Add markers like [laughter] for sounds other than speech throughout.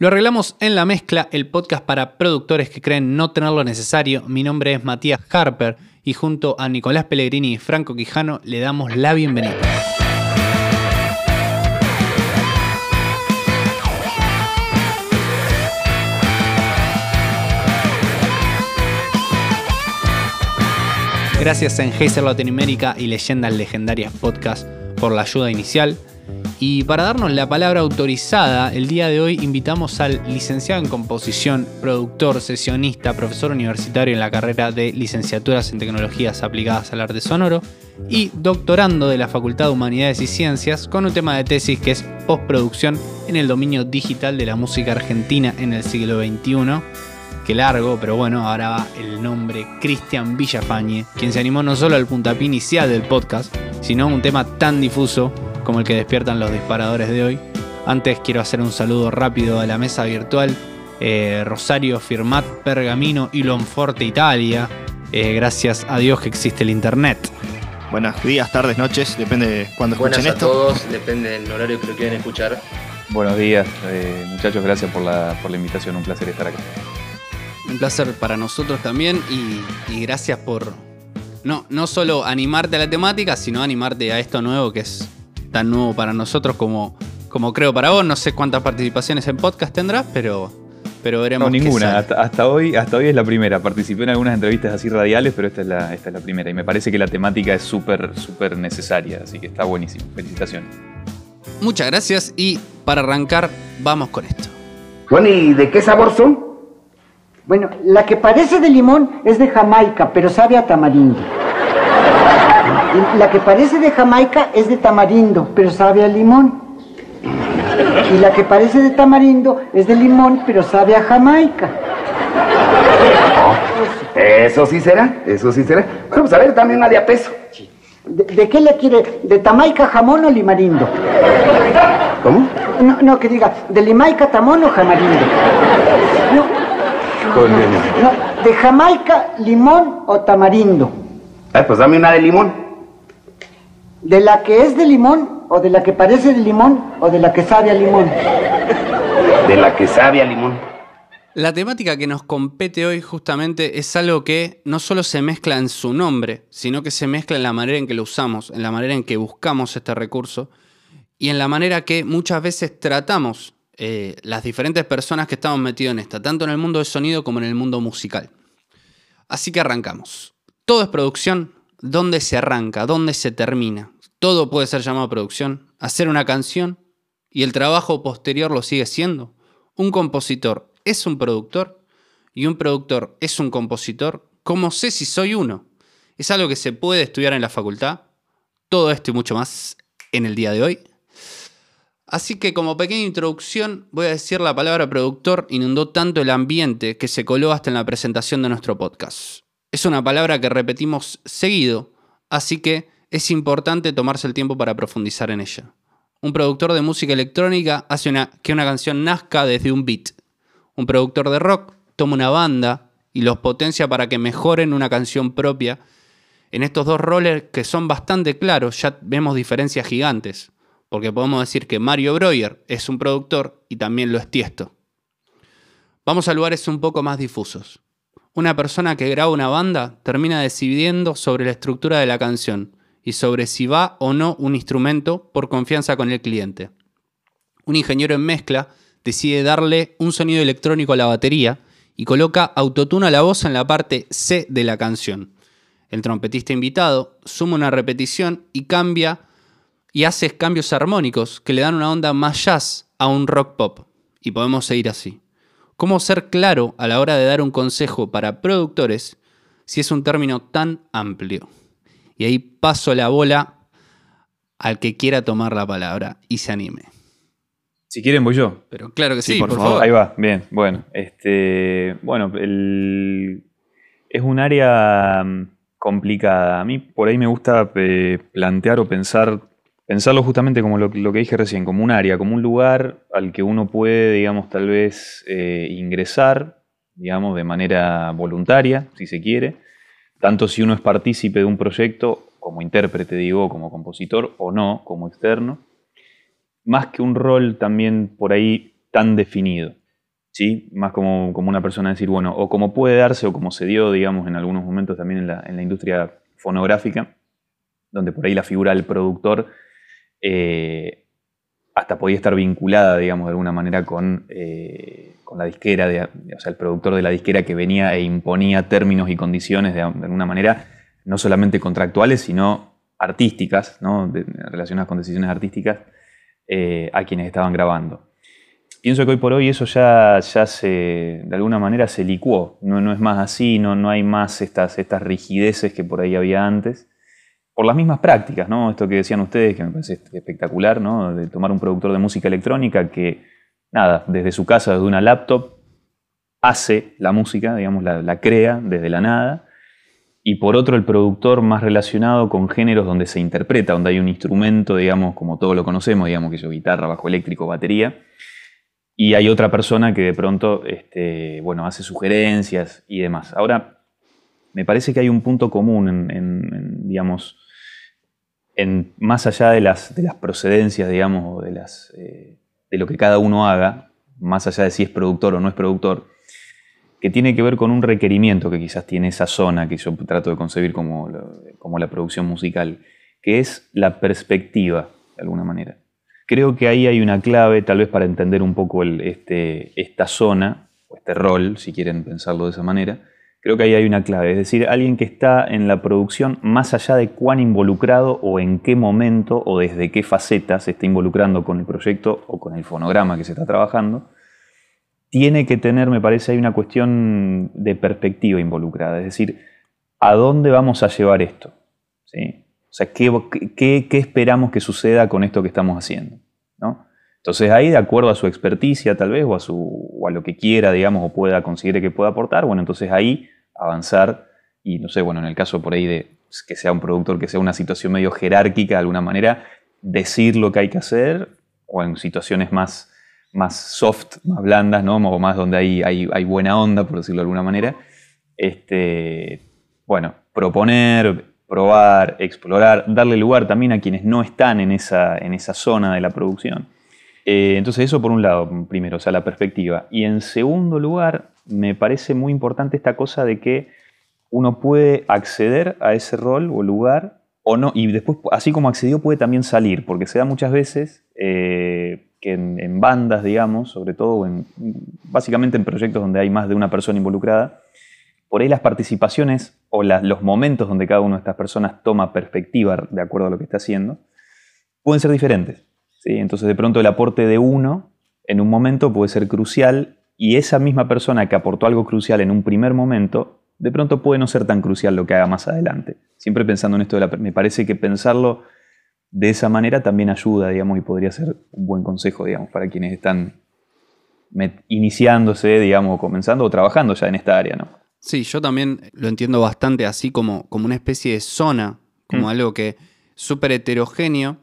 Lo arreglamos en la mezcla, el podcast para productores que creen no tener lo necesario. Mi nombre es Matías Harper y junto a Nicolás Pellegrini y Franco Quijano le damos la bienvenida. Gracias a Enhazer Latinoamérica y Leyendas Legendarias Podcast por la ayuda inicial. Y para darnos la palabra autorizada, el día de hoy invitamos al licenciado en composición, productor, sesionista, profesor universitario en la carrera de licenciaturas en tecnologías aplicadas al arte sonoro y doctorando de la Facultad de Humanidades y Ciencias con un tema de tesis que es postproducción en el dominio digital de la música argentina en el siglo XXI que largo, pero bueno, ahora va el nombre Cristian Villafañe, quien se animó no solo al puntapié inicial del podcast, sino a un tema tan difuso como el que despiertan los disparadores de hoy. Antes quiero hacer un saludo rápido a la mesa virtual. Eh, Rosario, Firmat, Pergamino y Lonforte, Italia. Eh, gracias a Dios que existe el internet. Buenos días, tardes, noches, depende de cuándo escuchen Buenas a esto. todos, depende del horario que lo quieran escuchar. Buenos días, eh, muchachos, gracias por la, por la invitación, un placer estar aquí. Un placer para nosotros también y, y gracias por no, no solo animarte a la temática, sino animarte a esto nuevo que es tan nuevo para nosotros como, como creo para vos. No sé cuántas participaciones en podcast tendrás, pero, pero veremos. No, ninguna, hasta, hasta hoy, hasta hoy es la primera. Participé en algunas entrevistas así radiales, pero esta es la, esta es la primera. Y me parece que la temática es súper, súper necesaria, así que está buenísimo. Felicitaciones. Muchas gracias y para arrancar, vamos con esto. Bueno, ¿y de qué sabor son? Bueno, la que parece de limón es de Jamaica, pero sabe a tamarindo. La que parece de Jamaica es de tamarindo, pero sabe a limón. Y la que parece de tamarindo es de limón, pero sabe a Jamaica. Eso sí será, eso sí será. Bueno, pues a ver, dame una de a peso. ¿De, de qué le quiere? ¿De Tamaica jamón o limarindo? ¿Cómo? No, no, que diga, ¿de Limaica tamón o jamarindo? No, ¿de Jamaica limón o tamarindo? Ay, pues dame una de limón. ¿De la que es de limón o de la que parece de limón o de la que sabe a limón? De la que sabe a limón. La temática que nos compete hoy justamente es algo que no solo se mezcla en su nombre, sino que se mezcla en la manera en que lo usamos, en la manera en que buscamos este recurso y en la manera que muchas veces tratamos eh, las diferentes personas que estamos metidos en esta, tanto en el mundo del sonido como en el mundo musical. Así que arrancamos. Todo es producción. ¿Dónde se arranca? ¿Dónde se termina? Todo puede ser llamado producción. Hacer una canción y el trabajo posterior lo sigue siendo. Un compositor es un productor y un productor es un compositor. ¿Cómo sé si soy uno? Es algo que se puede estudiar en la facultad. Todo esto y mucho más en el día de hoy. Así que como pequeña introducción voy a decir la palabra productor inundó tanto el ambiente que se coló hasta en la presentación de nuestro podcast. Es una palabra que repetimos seguido, así que es importante tomarse el tiempo para profundizar en ella. Un productor de música electrónica hace una- que una canción nazca desde un beat. Un productor de rock toma una banda y los potencia para que mejoren una canción propia. En estos dos roles que son bastante claros ya vemos diferencias gigantes, porque podemos decir que Mario Breuer es un productor y también lo es Tiesto. Vamos a lugares un poco más difusos. Una persona que graba una banda termina decidiendo sobre la estructura de la canción y sobre si va o no un instrumento por confianza con el cliente. Un ingeniero en mezcla decide darle un sonido electrónico a la batería y coloca autotune a la voz en la parte C de la canción. El trompetista invitado suma una repetición y cambia y hace cambios armónicos que le dan una onda más jazz a un rock pop. Y podemos seguir así. ¿Cómo ser claro a la hora de dar un consejo para productores si es un término tan amplio? Y ahí paso la bola al que quiera tomar la palabra y se anime. Si quieren, voy yo. Pero claro que sí, Sí, por, por favor. favor. Ahí va, bien, bueno. Este, bueno, el- es un área mm, complicada. A mí por ahí me gusta eh, plantear o pensar, pensarlo justamente como lo, que dije recién, como un área, como un lugar al que uno puede, digamos, tal vez eh, ingresar, digamos, de manera voluntaria, si se quiere, tanto si uno es partícipe de un proyecto, como intérprete, digo, como compositor, o no, como externo más que un rol también por ahí tan definido. ¿sí? Más como, como una persona decir, bueno, o como puede darse o como se dio, digamos, en algunos momentos también en la industria fonográfica, donde por ahí la figura del productor eh, hasta podía estar vinculada, digamos, de alguna manera con, eh, la disquera, o sea, el productor de la disquera que venía e imponía términos y condiciones de, alguna manera, no solamente contractuales, sino artísticas, ¿no? relacionadas con decisiones artísticas, eh, a quienes estaban grabando. Pienso que hoy por hoy eso ya, ya se, de alguna manera se licuó, no, no es más así, no, no hay más estas, estas rigideces que por ahí había antes por las mismas prácticas, ¿no? Esto que decían ustedes, que me parece espectacular, ¿no? De tomar un productor de música electrónica que, nada, desde su casa, desde una laptop, hace la música, digamos, la, crea desde la nada. Y por otro, el productor más relacionado con géneros donde se interpreta, donde hay un instrumento, digamos, como todos lo conocemos, digamos, que es guitarra, bajo eléctrico, batería. Y hay otra persona que de pronto, este, bueno, hace sugerencias y demás. Ahora, me parece que hay un punto común en digamos, más allá de las, de las procedencias, digamos, de, las, eh, de lo que cada uno haga, más allá de si es productor o no es productor, que tiene que ver con un requerimiento que quizás tiene esa zona que yo trato de concebir como, como la producción musical, que es la perspectiva, de alguna manera. Creo que ahí hay una clave, tal vez para entender un poco el, este, esta zona, o este rol, si quieren pensarlo de esa manera, Creo que ahí hay una clave, es decir, alguien que está en la producción más allá de cuán involucrado o en qué momento o desde qué faceta se está involucrando con el proyecto o con el fonograma que se está trabajando, tiene que tener, me parece, hay una cuestión de perspectiva involucrada, es decir, ¿a dónde vamos a llevar esto? O sea, ¿qué, esperamos que suceda con esto que estamos haciendo? Entonces ahí, de acuerdo a su experticia tal vez, o a, su, a lo que quiera, digamos, o pueda, considere que pueda aportar, bueno, entonces ahí avanzar y, no sé, bueno, en el caso por ahí de que sea un productor, que sea una situación medio jerárquica de alguna manera, decir lo que hay que hacer, o en situaciones más, más soft, más blandas, ¿no? O más donde hay, hay, buena onda, por decirlo de alguna manera, este, bueno, proponer, probar, explorar, darle lugar también a quienes no están en esa, en esa zona de la producción. Eh, entonces eso por un lado, primero, o sea, la perspectiva. Y en segundo lugar, me parece muy importante esta cosa de que uno puede acceder a ese rol o lugar o no, y después, así como accedió, puede también salir, porque se da muchas veces eh, que en, bandas, digamos, sobre todo, en, básicamente en proyectos donde hay más de una persona involucrada, por ahí las participaciones o los momentos donde cada una de estas personas toma perspectiva de acuerdo a lo que está haciendo, pueden ser diferentes. Entonces de pronto el aporte de uno en un momento puede ser crucial y esa misma persona que aportó algo crucial en un primer momento, de pronto puede no ser tan crucial lo que haga más adelante. Siempre pensando en esto de la... Me parece que pensarlo de esa manera también ayuda, digamos, y podría ser un buen consejo, digamos, para quienes están iniciándose, digamos, comenzando o trabajando ya en esta área, ¿no? Sí, yo también lo entiendo bastante así como, como una especie de zona, como mm. algo que súper heterogéneo,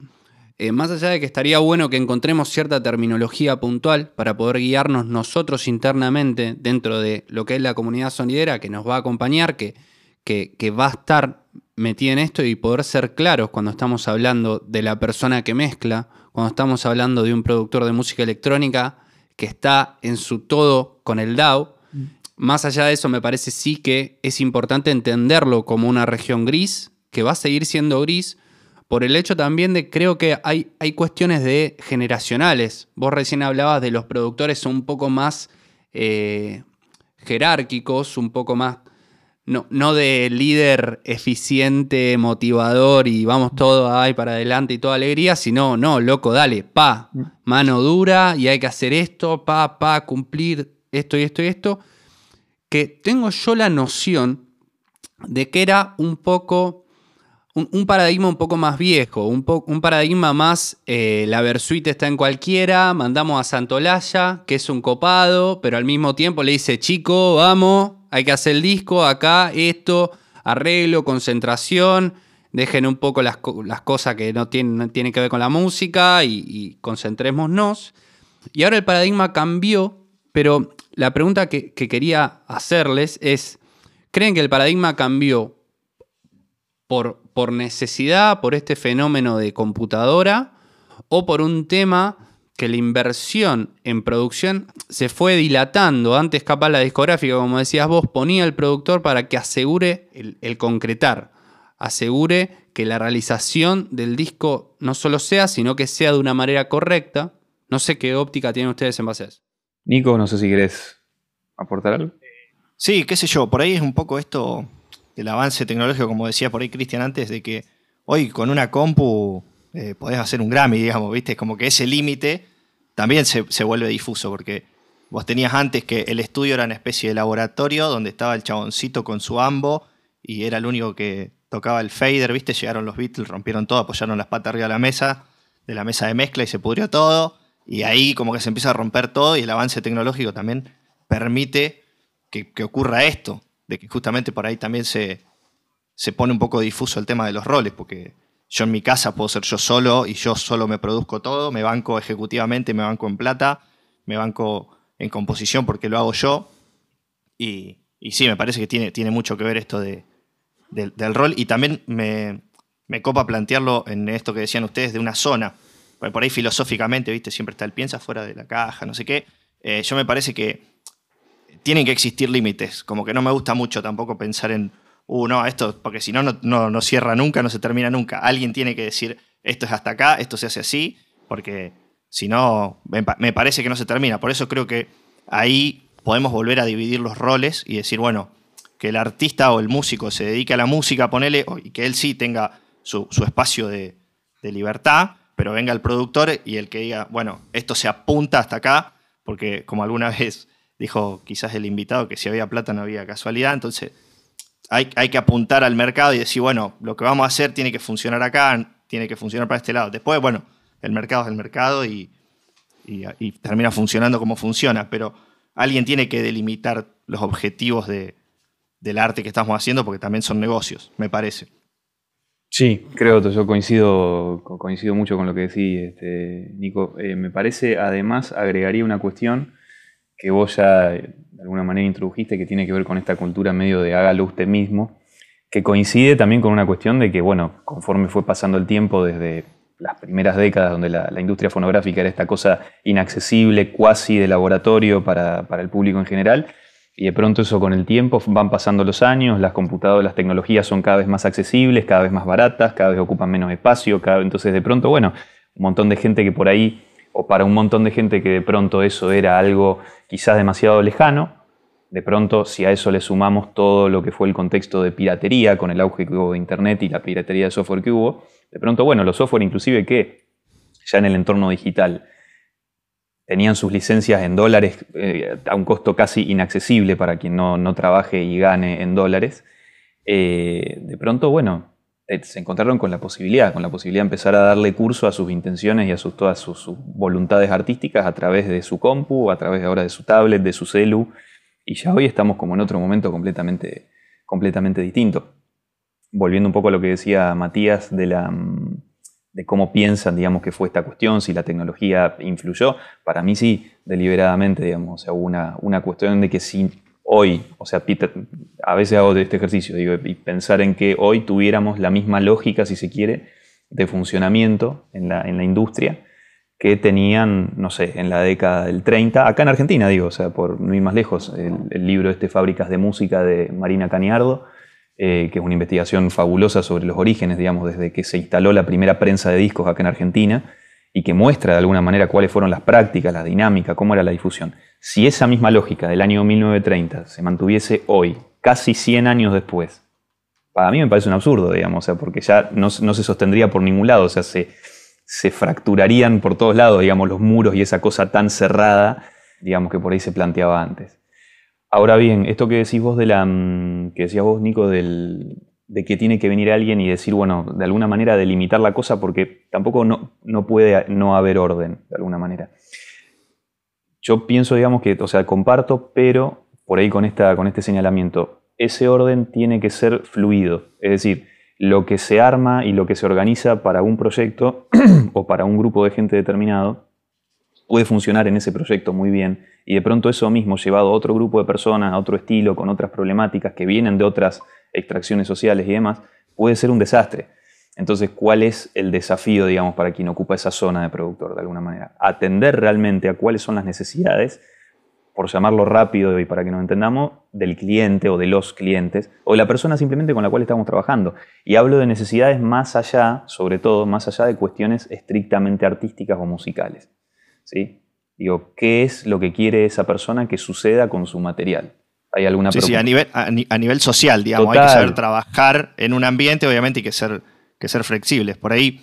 eh, más allá de que estaría bueno que encontremos cierta terminología puntual para poder guiarnos nosotros internamente dentro de lo que es la comunidad sonidera que nos va a acompañar, que, que, va a estar metida en esto y poder ser claros cuando estamos hablando de la persona que mezcla, cuando estamos hablando de un productor de música electrónica que está en su todo con el DAO. Mm. Más allá de eso, me parece sí que es importante entenderlo como una región gris, que va a seguir siendo gris, por el hecho también de creo que hay, hay cuestiones de generacionales. Vos recién hablabas de los productores un poco más eh, jerárquicos, un poco más, no, no de líder eficiente, motivador y vamos todo ahí para adelante y toda alegría, sino, no, loco, dale, pa, mano dura y hay que hacer esto, pa, pa, cumplir esto y esto y esto. Que tengo yo la noción de que era un poco un, paradigma un poco más viejo, un, un paradigma más, eh, la Versuit está en cualquiera, mandamos a Santolaya, que es un copado, pero al mismo tiempo le dice, chico, vamos, hay que hacer el disco, acá, esto, arreglo, concentración, dejen un poco las, cosas que no tienen, que ver con la música y, concentrémonos. Y ahora el paradigma cambió, pero la pregunta que quería hacerles es, ¿creen que el paradigma cambió por, por necesidad, por este fenómeno de computadora, o por un tema que la inversión en producción se fue dilatando. Antes capaz la discográfica, como decías vos, ponía el productor para que asegure el, concretar, asegure que la realización del disco no solo sea, sino que sea de una manera correcta. No sé qué óptica tienen ustedes en base a eso. Nico, no sé si querés aportar algo. Sí, qué sé yo, por ahí es un poco esto del avance tecnológico, como decía por ahí Cristian antes, de que hoy con una compu eh, podés hacer un Grammy, digamos, ¿viste? Como que ese límite también se, vuelve difuso, porque vos tenías antes que el estudio era una especie de laboratorio donde estaba el chaboncito con su ambo y era el único que tocaba el fader, ¿viste? Llegaron los Beatles, rompieron todo, apoyaron las patas arriba de la mesa, de la mesa de mezcla y se pudrió todo. Y ahí como que se empieza a romper todo y el avance tecnológico también permite que, ocurra esto, de que justamente por ahí también se, se pone un poco difuso el tema de los roles, porque yo en mi casa puedo ser yo solo y yo solo me produzco todo, me banco ejecutivamente, me banco en plata, me banco en composición porque lo hago yo. Y, sí, me parece que tiene, tiene mucho que ver esto de, del rol y también me, me, copa plantearlo en esto que decían ustedes de una zona. Porque por ahí filosóficamente, viste, siempre está el piensa fuera de la caja, no sé qué. Eh, yo me parece que tienen que existir límites, como que no me gusta mucho tampoco pensar en uh, no, esto, porque si no, no, no cierra nunca, no se termina nunca. Alguien tiene que decir, esto es hasta acá, esto se hace así, porque si no, me parece que no se termina. Por eso creo que ahí podemos volver a dividir los roles y decir, bueno, que el artista o el músico se dedique a la música, ponele, y que él sí tenga su, espacio de, de, libertad, pero venga el productor y el que diga, bueno, esto se apunta hasta acá, porque como alguna [laughs] vez dijo quizás el invitado que si había plata no había casualidad, entonces hay, que apuntar al mercado y decir, bueno, lo que vamos a hacer tiene que funcionar acá, tiene que funcionar para este lado. Después, bueno, el mercado es el mercado y, termina funcionando como funciona, pero alguien tiene que delimitar los objetivos del arte que estamos haciendo porque también son negocios, me parece. Sí, creo que yo coincido, coincido mucho con lo que decís, este, Nico. Eh, me parece, además, agregaría una cuestión que vos ya de alguna manera introdujiste, que tiene que ver con esta cultura medio de hágalo usted mismo, que coincide también con una cuestión de que, bueno, conforme fue pasando el tiempo desde las primeras décadas donde la, industria fonográfica era esta cosa inaccesible, cuasi de laboratorio para, para, el público en general, y de pronto eso con el tiempo van pasando los años, las computadoras, las tecnologías son cada vez más accesibles, cada vez más baratas, cada vez ocupan menos espacio, cada, entonces de pronto, bueno, un montón de gente que por ahí o para un montón de gente que de pronto eso era algo quizás demasiado lejano, de pronto si a eso le sumamos todo lo que fue el contexto de piratería con el auge que hubo de Internet y la piratería de software que hubo, de pronto, bueno, los software inclusive que ya en el entorno digital tenían sus licencias en dólares eh, a un costo casi inaccesible para quien no, trabaje y gane en dólares, eh, de pronto, bueno, se encontraron con la posibilidad, con la posibilidad de empezar a darle curso a sus intenciones y a sus, todas sus, voluntades artísticas a través de su compu, a través ahora de su tablet, de su celu, y ya hoy estamos como en otro momento completamente, completamente distinto. Volviendo un poco a lo que decía Matías de, la, de cómo piensan, digamos, que fue esta cuestión, si la tecnología influyó, para mí sí, deliberadamente, digamos, o sea, una, una cuestión de que si hoy, o sea, a veces hago este ejercicio, y pensar en que hoy tuviéramos la misma lógica, si se quiere, de funcionamiento en la, industria que tenían, no sé, en la década del 30, acá en Argentina, digo, o sea, por no ir más lejos, el, libro este Fábricas de Música de Marina Caniardo, eh, que es una investigación fabulosa sobre los orígenes, digamos, desde que se instaló la primera prensa de discos acá en Argentina, y que muestra de alguna manera cuáles fueron las prácticas, la dinámica, cómo era la difusión. Si esa misma lógica del año 1930 se mantuviese hoy, casi 100 años después, para mí me parece un absurdo, digamos, o sea, porque ya no, se sostendría por ningún lado, o sea, se, se fracturarían por todos lados, digamos, los muros y esa cosa tan cerrada, digamos, que por ahí se planteaba antes. Ahora bien, esto que decís vos de la, mm, que decías vos, Nico, del, de que tiene que venir alguien y decir, bueno, de alguna manera delimitar la cosa porque tampoco no, no puede no haber orden, de alguna manera. Yo pienso, digamos, que, o sea, comparto, pero por ahí con, esta, con este señalamiento, ese orden tiene que ser fluido. Es decir, lo que se arma y lo que se organiza para un proyecto [clears throat] o para un grupo de gente determinado puede funcionar en ese proyecto muy bien y de pronto eso mismo llevado a otro grupo de personas, a otro estilo, con otras problemáticas que vienen de otras extracciones sociales y demás, puede ser un desastre. Entonces, ¿cuál es el desafío, digamos, para quien ocupa esa zona de productor, de alguna manera? Atender realmente a cuáles son las necesidades, por llamarlo rápido y para que nos entendamos, del cliente o de los clientes, o de la persona simplemente con la cual estamos trabajando. Y hablo de necesidades más allá, sobre todo, más allá de cuestiones estrictamente artísticas o musicales. ¿sí? Digo, ¿qué es lo que quiere esa persona que suceda con su material? ¿Hay alguna Sí, sí, a nivel, a, ni- a nivel social, digamos. Hay que saber trabajar en un ambiente, obviamente, y que ser, que ser flexibles. Por ahí,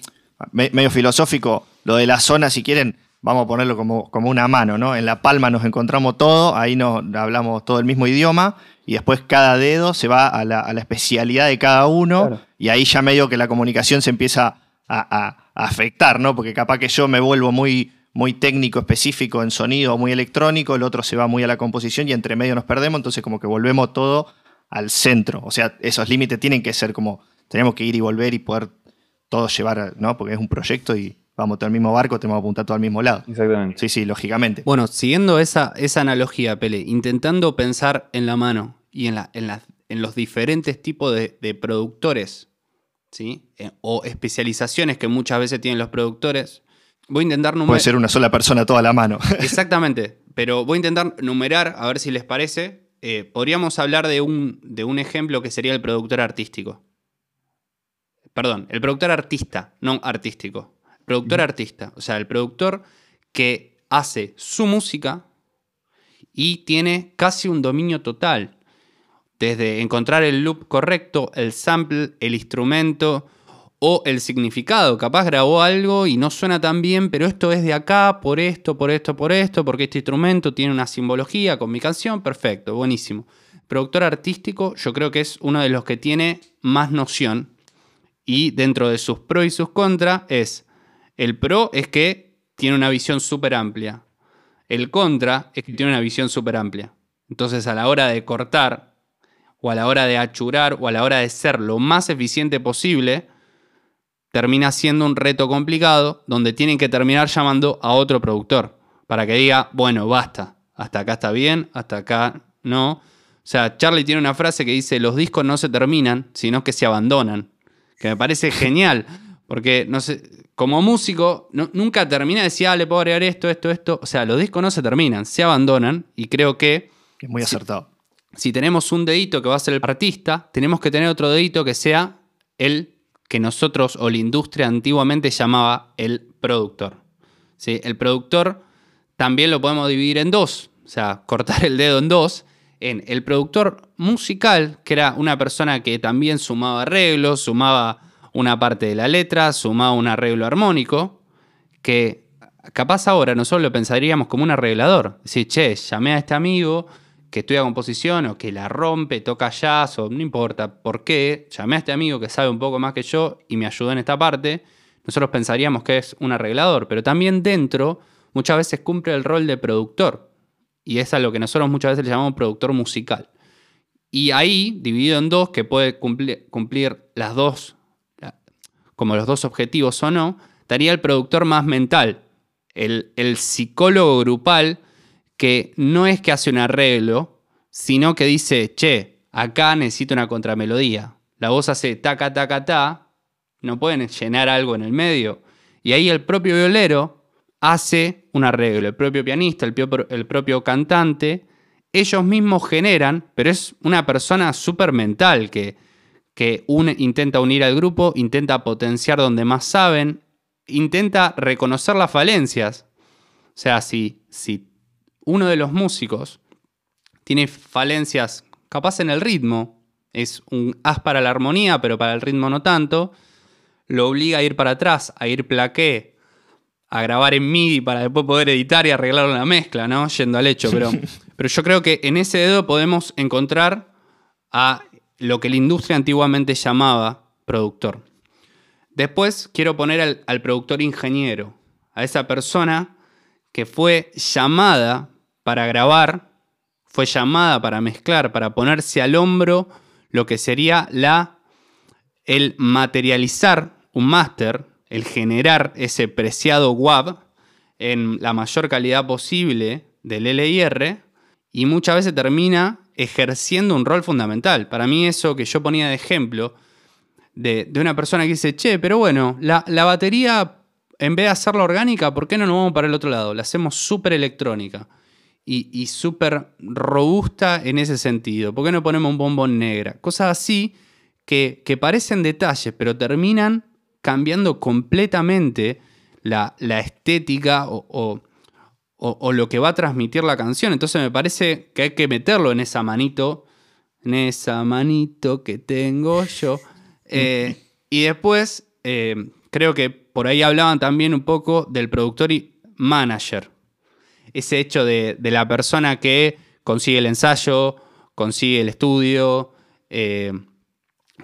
me- medio filosófico, lo de la zona, si quieren, vamos a ponerlo como, como una mano, ¿no? En la palma nos encontramos todo, ahí nos hablamos todo el mismo idioma, y después cada dedo se va a la, a la especialidad de cada uno, Claro. y ahí ya medio que la comunicación se empieza a, a- a afectar, ¿no? Porque capaz que yo me vuelvo muy, muy técnico, específico en sonido, muy electrónico, el otro se va muy a la composición y entre medio nos perdemos, entonces como que volvemos todo al centro. O sea, esos límites tienen que ser como, tenemos que ir y volver y poder todos llevar, ¿no? Porque es un proyecto y vamos todo al mismo barco, tenemos que apuntar todo al mismo lado. Exactamente. Sí, sí, lógicamente. Bueno, siguiendo esa, esa analogía, Pele, intentando pensar en la mano y en, la, en, la- en los diferentes tipos de, de productores, ¿sí? Eh, o especializaciones que muchas veces tienen los productores, voy a intentar Puede numerar. ser una sola persona toda la mano. [laughs] Exactamente, pero voy a intentar numerar, a ver si les parece. Eh, podríamos hablar de un, de un ejemplo que sería el productor artístico. Perdón, el productor artista, no artístico. Productor artista, o sea, el productor que hace su música y tiene casi un dominio total. Desde encontrar el loop correcto, el sample, el instrumento o el significado. Capaz grabó algo y no suena tan bien, pero esto es de acá, por esto, por esto, por esto, porque este instrumento tiene una simbología con mi canción. Perfecto, buenísimo. Productor artístico, yo creo que es uno de los que tiene más noción. Y dentro de sus pros y sus contras es, el pro es que tiene una visión súper amplia. El contra es que tiene una visión súper amplia. Entonces a la hora de cortar, o a la hora de achurar, o a la hora de ser lo más eficiente posible, termina siendo un reto complicado donde tienen que terminar llamando a otro productor para que diga, bueno, basta, hasta acá está bien, hasta acá no. O sea, Charlie tiene una frase que dice, los discos no se terminan, sino que se abandonan, que me parece genial, porque no sé, como músico no- nunca termina de decir, ah, le puedo agregar esto, esto, esto. O sea, los discos no se terminan, se abandonan y creo que Es muy acertado. si tenemos un dedito que va a ser el artista, tenemos que tener otro dedito que sea el que nosotros o la industria antiguamente llamaba el productor. ¿Sí? El productor también lo podemos dividir en dos, o sea, cortar el dedo en dos, en el productor musical, que era una persona que también sumaba arreglos, sumaba una parte de la letra, sumaba un arreglo armónico, que capaz ahora nosotros lo pensaríamos como un arreglador. Decir, che, llamé a este amigo que estudia composición o que la rompe, toca jazz o no importa por qué, llamé a este amigo que sabe un poco más que yo y me ayudó en esta parte, nosotros pensaríamos que es un arreglador, pero también dentro muchas veces cumple el rol de productor y es a lo que nosotros muchas veces le llamamos productor musical. Y ahí, dividido en dos, que puede cumplir, cumplir las dos, como los dos objetivos o no, estaría el productor más mental, el, el psicólogo grupal que no es que hace un arreglo, sino que dice, che, acá necesito una contramelodía. La voz hace taca, taca, ta, no pueden llenar algo en el medio. Y ahí el propio violero hace un arreglo, el propio pianista, el, pio- el propio cantante, ellos mismos generan, pero es una persona súper mental que, que intenta unir al grupo, intenta potenciar donde más saben, intenta reconocer las falencias. O sea, si, si uno de los músicos tiene falencias capaz en el ritmo, es un as para la armonía, pero para el ritmo no tanto, lo obliga a ir para atrás, a ir plaqué, a grabar en MIDI para después poder editar y arreglarlo en la mezcla, ¿no? Yendo al hecho. Pero, [laughs] pero yo creo que en ese dedo podemos encontrar a lo que la industria antiguamente llamaba productor. Después quiero poner al, al productor ingeniero, a esa persona que fue llamada para grabar, fue llamada para mezclar, para ponerse al hombro lo que sería la el materializar un máster, el generar ese preciado WAV en la mayor calidad posible del LIR y muchas veces termina ejerciendo un rol fundamental. Para mí eso que yo ponía de ejemplo de, de una persona que dice, che, pero bueno, la, la batería, en vez de hacerla orgánica, ¿por qué no nos vamos para el otro lado? La hacemos súper electrónica y, y súper robusta en ese sentido. ¿Por qué no ponemos un bombón negra? Cosas así que, que parecen detalles, pero terminan cambiando completamente la, la estética o, o- o- o lo que va a transmitir la canción. Entonces me parece que hay que meterlo en esa manito, en esa manito que tengo yo. [laughs] Eh, y después, eh, creo que por ahí hablaban también un poco del productor y manager. Ese hecho de, de la persona que consigue el ensayo, consigue el estudio. eh,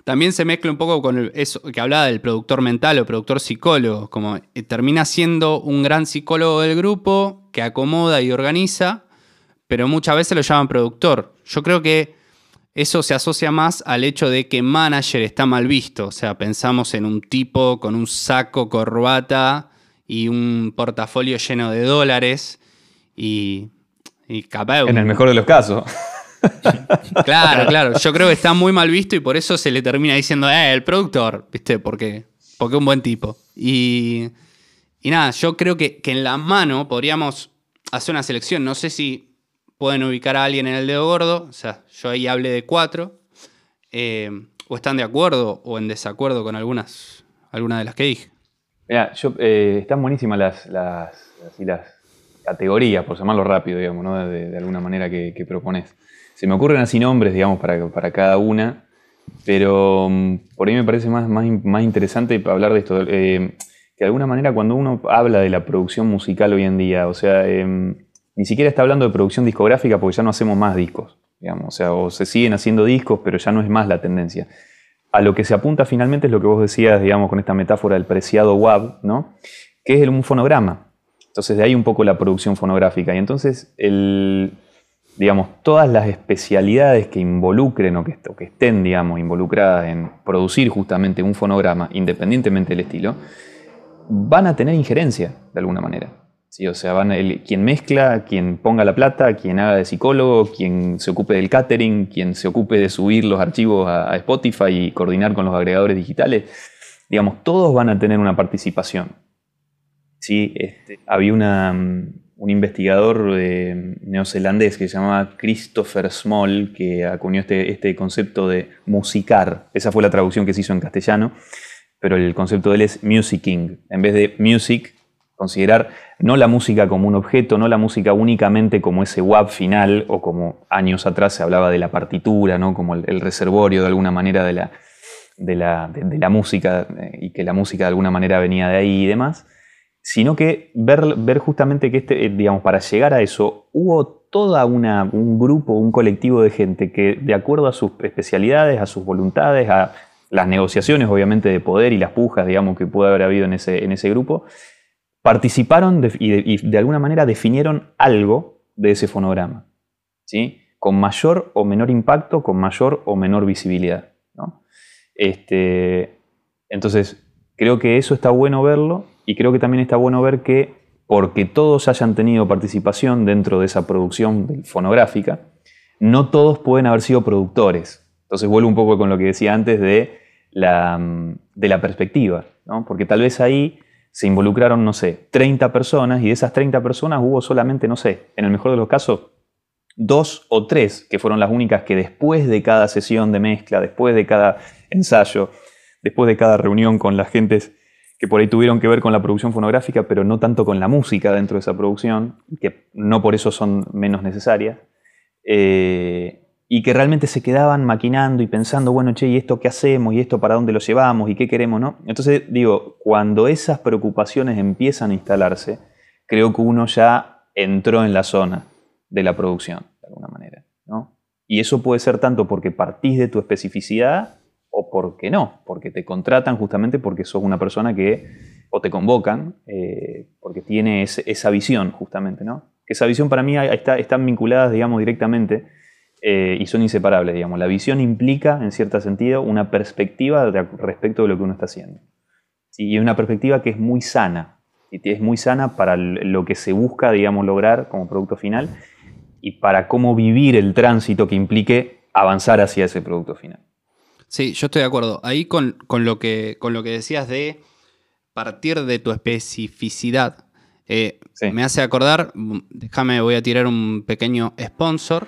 también se mezcla un poco con el- eso que hablaba del productor mental o productor psicólogo, como eh, termina siendo un gran psicólogo del grupo que acomoda y organiza, pero muchas veces lo llaman productor. Yo creo que eso se asocia más al hecho de que manager está mal visto, o sea, pensamos en un tipo con un saco, corbata y un portafolio lleno de dólares y, y capaz... En el mejor de los casos. [laughs] Claro, claro. Yo creo que está muy mal visto y por eso se le termina diciendo, eh, el productor, ¿viste? Porque, porque un buen tipo. Y, y nada, yo creo que, que en la mano podríamos hacer una selección. No sé si pueden ubicar a alguien en el dedo gordo. O sea, yo ahí hablé de cuatro. Eh, o están de acuerdo o en desacuerdo con algunas, algunas de las que dije. Mira, yo, eh, están buenísimas las, las, las categorías, por llamarlo rápido, digamos, ¿no? de, de alguna manera que, que propones. Se me ocurren así nombres, digamos, para, para cada una, pero mm, por ahí me parece más, más, más interesante hablar de esto. eh, que de alguna manera cuando uno habla de la producción musical hoy en día, o sea, em, ni siquiera está hablando de producción discográfica porque ya no hacemos más discos, digamos, o sea, o se siguen haciendo discos, pero ya no es más la tendencia. A lo que se apunta finalmente es lo que vos decías, digamos, con esta metáfora del preciado WAV, ¿no? Que es un fonograma. Entonces, de ahí un poco la producción fonográfica. Y entonces, el, digamos, todas las especialidades que involucren o que, estén, digamos, involucradas en producir justamente un fonograma, independientemente del estilo, van a tener injerencia de alguna manera. ¿sí? O sea, quien mezcla, quien ponga la plata, quien haga de psicólogo, quien se ocupe del catering, quien se ocupe de subir los archivos a, a Spotify y coordinar con los agregadores digitales, digamos, todos van a tener una participación. ¿sí? Este, había una, mm, un investigador eh, neozelandés que se llamaba Christopher Small, que acuñó este, este concepto de musicar. Esa fue la traducción que se hizo en castellano, pero el concepto de él es musicking. En vez de music, considerar no la música como un objeto, no la música únicamente como ese WAP final, o como años atrás se hablaba de la partitura, ¿no? como el, reservorio de alguna manera de la música, eh, y que la música de alguna manera venía de ahí y demás, sino que ver, ver justamente que este, eh, digamos, para llegar a eso hubo una, un grupo, un colectivo de gente que de acuerdo a sus especialidades, a sus voluntades, a las negociaciones obviamente de poder y las pujas, digamos, que puede haber habido en ese, en ese grupo, participaron y, de, y de alguna manera definieron algo de ese fonograma, ¿sí? con mayor o menor impacto, con mayor o menor visibilidad. ¿no? Este, entonces, creo que eso está bueno verlo y creo que también está bueno ver que porque todos hayan tenido participación dentro de esa producción fonográfica, no todos pueden haber sido productores. Entonces vuelvo un poco con lo que decía antes de la, mm, de la perspectiva, ¿no? porque tal vez ahí se involucraron, no sé, 30 personas y de esas 30 personas hubo solamente, no sé, en el mejor de los casos, dos o tres que fueron las únicas que después de cada sesión de mezcla, después de cada ensayo, después de cada reunión con las gentes que por ahí tuvieron que ver con la producción fonográfica, pero no tanto con la música dentro de esa producción, que no por eso son menos necesarias, eh, y que realmente se quedaban maquinando y pensando, bueno, che, ¿y esto qué hacemos? ¿Y esto para dónde lo llevamos? ¿Y qué queremos? ¿no? Entonces, digo, cuando esas preocupaciones empiezan a instalarse, creo que uno ya entró en la zona de la producción, de alguna manera. ¿no? Y eso puede ser tanto porque partís de tu especificidad o porque no, porque te contratan justamente porque sos una persona que, o te convocan, eh, porque tiene esa visión justamente, ¿no? Esa visión para mí está, están vinculadas, digamos, directamente eh, y son inseparables, digamos. La visión implica, en cierto sentido, una perspectiva de- respecto de lo que uno está haciendo. ¿sí? Y una perspectiva que es muy sana, y es muy sana para lo que se busca, digamos, lograr como producto final y para cómo vivir el tránsito que implique avanzar hacia ese producto final. Sí, yo estoy de acuerdo. Ahí con, con lo, que, con lo que decías de partir de tu especificidad, eh, Sí. me hace acordar, déjame, voy a tirar un pequeño sponsor.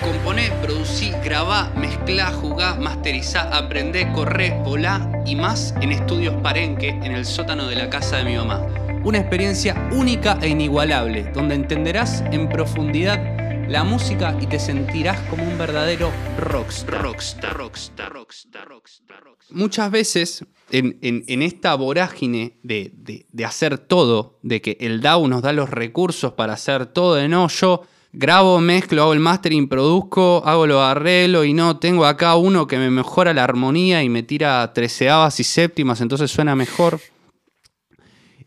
Componé, producí, grabá, mezclá, jugá, masterizá, aprendé, corré, volá y más en Estudios Parenque, en el sótano de la casa de mi mamá. Una experiencia única e inigualable, donde entenderás en profundidad la música y te sentirás como un verdadero rockstar. Rockstar, rockstar, rockstar, rockstar, rockstar. Muchas veces en, en- en esta vorágine de, de- de hacer todo, de que el DAO nos da los recursos para hacer todo, de no, yo grabo, mezclo, hago el mastering, produzco, hago los arreglos y no, tengo acá uno que me mejora la armonía y me tira treceavas y séptimas, entonces suena mejor.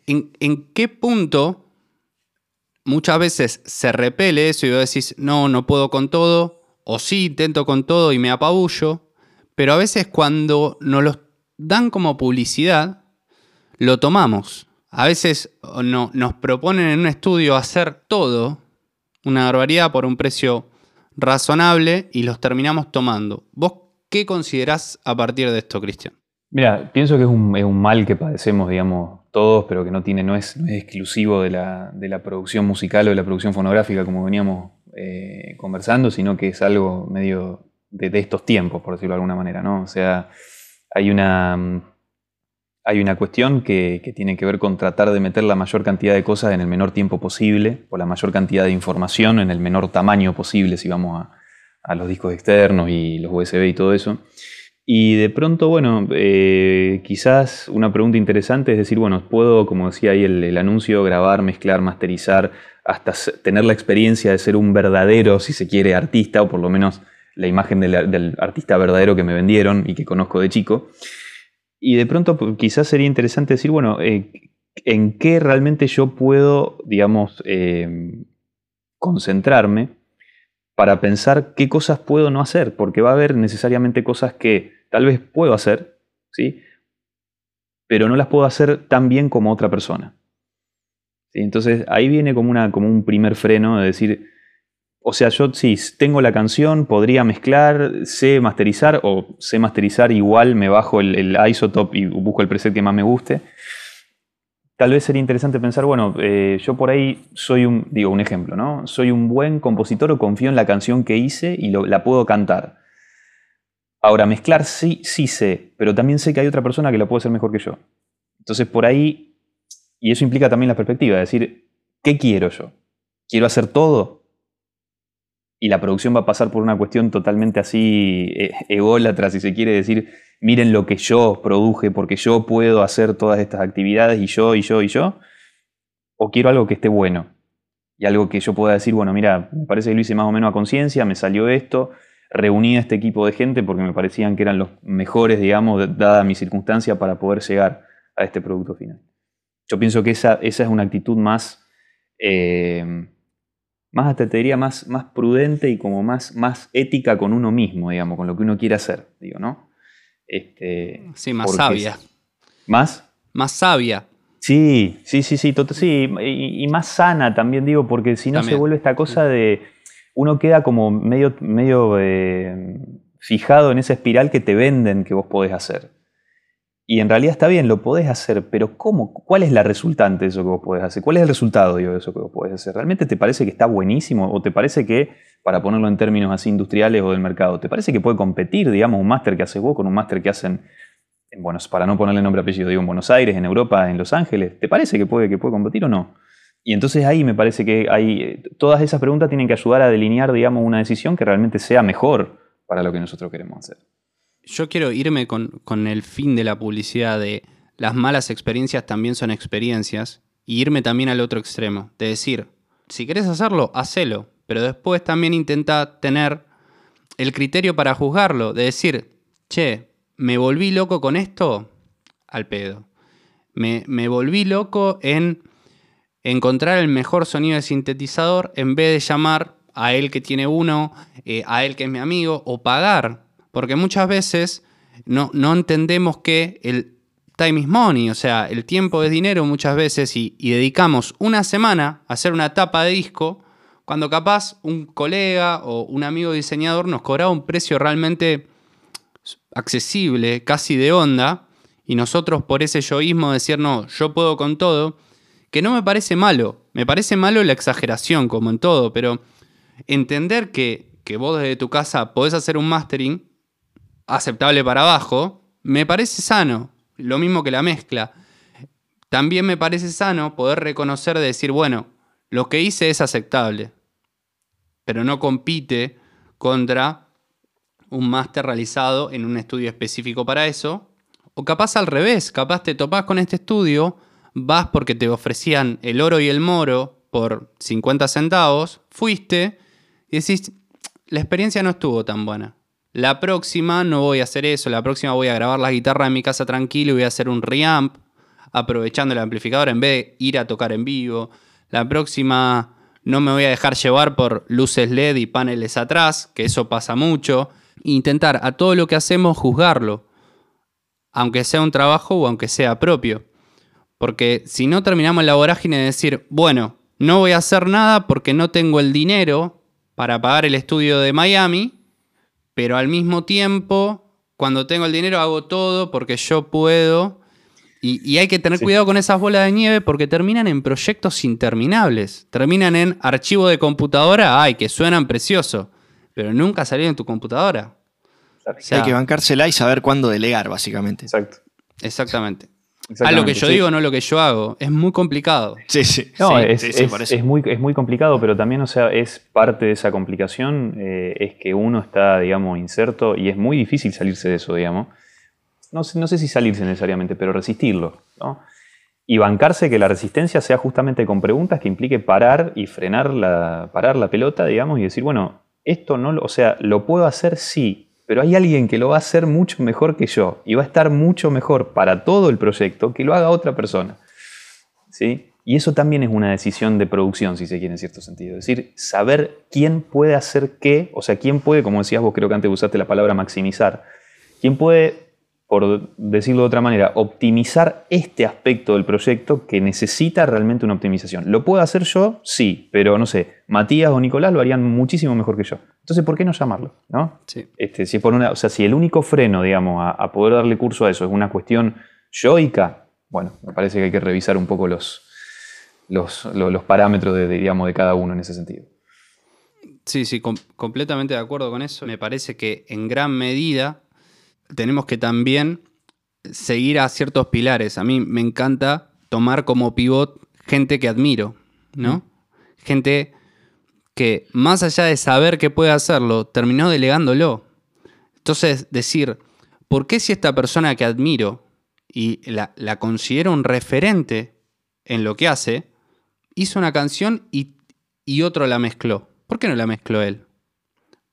¿En, en qué punto muchas veces se repele eso y vos decís, no, no puedo con todo, o sí, intento con todo y me apabullo, pero a veces cuando nos los dan como publicidad, lo tomamos. A veces no, nos proponen en un estudio hacer todo, una barbaridad por un precio razonable, y los terminamos tomando. ¿Vos qué considerás a partir de esto, Cristian? Mira, pienso que es un, es un mal que padecemos, digamos, todos, pero que no tiene, no es, no es exclusivo de la, de la producción musical o de la producción fonográfica, como veníamos eh, conversando, sino que es algo medio de, estos tiempos, por decirlo de alguna manera, ¿no? O sea, hay una, mm, hay una cuestión que, que tiene que ver con tratar de meter la mayor cantidad de cosas en el menor tiempo posible, o la mayor cantidad de información en el menor tamaño posible, si vamos a, a los discos externos y los USB y todo eso. Y de pronto, bueno, eh, quizás una pregunta interesante es decir, bueno, puedo, como decía ahí el, anuncio, grabar, mezclar, masterizar, hasta tener la experiencia de ser un verdadero, si se quiere, artista, o por lo menos la imagen del, artista verdadero que me vendieron y que conozco de chico. Y de pronto quizás sería interesante decir, bueno, eh, ¿en qué realmente yo puedo, digamos, eh, concentrarme para pensar qué cosas puedo no hacer? Porque va a haber necesariamente cosas que tal vez puedo hacer, ¿sí? Pero no las puedo hacer tan bien como otra persona. ¿Sí? Entonces ahí viene como, una, como un primer freno de decir, o sea, yo sí, tengo la canción, podría mezclar, sé masterizar, o sé masterizar igual, me bajo el, el isotope y busco el preset que más me guste. Tal vez sería interesante pensar, bueno, eh, yo por ahí soy un, digo, un ejemplo, ¿no? Soy un buen compositor o confío en la canción que hice y la puedo cantar. Ahora, mezclar sí, sí sé, pero también sé que hay otra persona que lo puede hacer mejor que yo. Entonces, por ahí, y eso implica también la perspectiva, de decir, ¿qué quiero yo? ¿Quiero hacer todo? Y la producción va a pasar por una cuestión totalmente así eh, ególatra, si se quiere decir, miren lo que yo produje, porque yo puedo hacer todas estas actividades y yo, y yo, y yo. O quiero algo que esté bueno. Y algo que yo pueda decir, bueno, mira, me parece que lo hice más o menos a conciencia, me salió esto, reuní a este equipo de gente porque me parecían que eran los mejores, digamos, dada mi circunstancia para poder llegar a este producto final. Yo pienso que esa, esa es una actitud más, eh, más hasta te diría, más, más prudente y como más, más ética con uno mismo, digamos, con lo que uno quiere hacer, digo, ¿no? Este, Sí, más sabia. es- ¿Más? Más sabia. Sí, sí, sí, sí, sí, y, y más sana también digo, porque si no se vuelve esta cosa de uno queda como medio, medio eh, fijado en esa espiral que te venden que vos podés hacer. Y en realidad está bien, lo podés hacer, pero ¿cómo? ¿Cuál es la resultante de eso que vos podés hacer? ¿Cuál es el resultado digo, de eso que vos podés hacer? ¿Realmente te parece que está buenísimo? ¿O te parece que, para ponerlo en términos así industriales o del mercado, te parece que puede competir, digamos, un máster que haces vos con un máster que hacen en Buenos, para no ponerle nombre apellido, digo, en Buenos Aires, en Europa, en Los Ángeles, ¿te parece que puede, que puede competir o no? Y entonces ahí me parece que hay, todas esas preguntas tienen que ayudar a delinear, digamos, una decisión que realmente sea mejor para lo que nosotros queremos hacer. Yo quiero irme con, con el fin de la publicidad de las malas experiencias también son experiencias y irme también al otro extremo, de decir, si querés hacerlo, hacelo, pero después también intenta tener el criterio para juzgarlo, de decir, che, me volví loco con esto, al pedo. Me, me volví loco en encontrar el mejor sonido de sintetizador en vez de llamar a él que tiene uno, eh, a él que es mi amigo, o pagar. Porque muchas veces no, no entendemos que el time is money, o sea, el tiempo es dinero muchas veces y, y dedicamos una semana a hacer una tapa de disco cuando capaz un colega o un amigo diseñador nos cobraba un precio realmente accesible, casi de onda, y nosotros por ese yoísmo decir, no, yo puedo con todo, que no me parece malo, me parece malo la exageración, como en todo, pero entender que, que vos desde tu casa podés hacer un mastering aceptable para abajo, me parece sano, lo mismo que la mezcla. También me parece sano poder reconocer, decir, bueno, lo que hice es aceptable, pero no compite contra un máster realizado en un estudio específico para eso. O capaz al revés, capaz te topás con este estudio, vas porque te ofrecían el oro y el moro por 50 centavos, fuiste y decís, la experiencia no estuvo tan buena. La próxima no voy a hacer eso, la próxima voy a grabar la guitarra en mi casa tranquilo y voy a hacer un reamp aprovechando el amplificador en vez de ir a tocar en vivo. La próxima no me voy a dejar llevar por luces LED y paneles atrás, que eso pasa mucho. Intentar a todo lo que hacemos juzgarlo, aunque sea un trabajo o aunque sea propio. Porque si no terminamos en la vorágine de decir, bueno, no voy a hacer nada porque no tengo el dinero para pagar el estudio de Miami, pero al mismo tiempo, cuando tengo el dinero hago todo porque yo puedo y, hay que tener cuidado con esas bolas de nieve porque terminan en proyectos interminables. Terminan en archivo de computadora, ay, que suenan precioso, pero nunca salieron en tu computadora. hay que bancársela y saber cuándo delegar, básicamente. Exacto. Exactamente. A lo que yo digo, no lo que yo hago. Es muy complicado. Sí, sí. No, es, muy, es muy complicado, pero también, o sea, es parte de esa complicación, eh, es que uno está, digamos, inserto y es muy difícil salirse de eso, digamos no, sé si salirse necesariamente, pero resistirlo. Y bancarse que la resistencia sea justamente con preguntas que implique parar y frenar la, parar la pelota, digamos, y decir, bueno, esto no lo, o sea, lo puedo hacer sí, pero hay alguien que lo va a hacer mucho mejor que yo y va a estar mucho mejor para todo el proyecto que lo haga otra persona. ¿Sí? Y eso también es una decisión de producción, si se quiere, en cierto sentido. Es decir, saber quién puede hacer qué, o sea, quién puede, como decías vos, creo que antes usaste la palabra maximizar, quién puede por decirlo de otra manera, optimizar este aspecto del proyecto que necesita realmente una optimización. ¿Lo puedo hacer yo? Sí, pero no sé, Matías o Nicolás lo harían muchísimo mejor que yo. Entonces, ¿por qué no llamarlo? ¿no? Este, si, por una, o sea, si el único freno, digamos, a, poder darle curso a eso es una cuestión yoica, bueno, me parece que hay que revisar un poco los, los, parámetros de, digamos, de cada uno en ese sentido. Sí, sí, completamente de acuerdo con eso. Me parece que en gran medida tenemos que también seguir a ciertos pilares. A mí me encanta tomar como pivot gente que admiro, ¿no? Gente que más allá de saber que puede hacerlo, terminó delegándolo. Entonces, decir, ¿por qué si esta persona que admiro y la, considero un referente en lo que hace, hizo una canción y, y otro la mezcló? ¿Por qué no la mezcló él?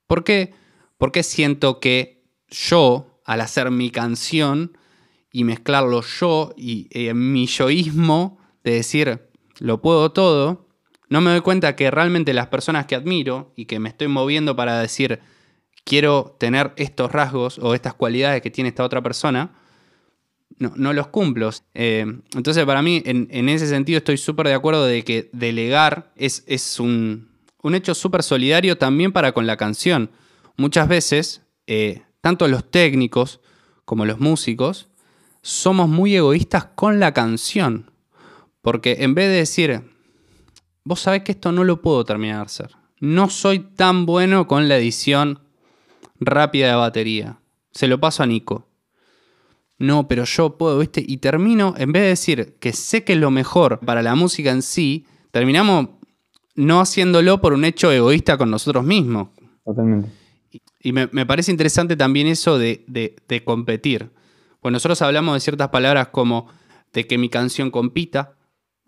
¿Por qué, ¿Por qué siento que yo al hacer mi canción y mezclarlo yo y eh, mi yoísmo de decir lo puedo todo, no me doy cuenta que realmente las personas que admiro y que me estoy moviendo para decir quiero tener estos rasgos o estas cualidades que tiene esta otra persona, no, los cumplo. Eh, entonces para mí en, ese sentido estoy súper de acuerdo de que delegar es, es un, hecho súper solidario también para con la canción. Muchas veces eh, tanto los técnicos como los músicos, somos muy egoístas con la canción. Porque en vez de decir, vos sabés que esto no lo puedo terminar de hacer. No soy tan bueno con la edición rápida de batería. Se lo paso a Nico. No, pero yo puedo, ¿viste? Y termino, en vez de decir que sé que es lo mejor para la música en sí, terminamos no haciéndolo por un hecho egoísta con nosotros mismos. Totalmente. Y me, parece interesante también eso de, competir. Pues nosotros hablamos de ciertas palabras como de que mi canción compita,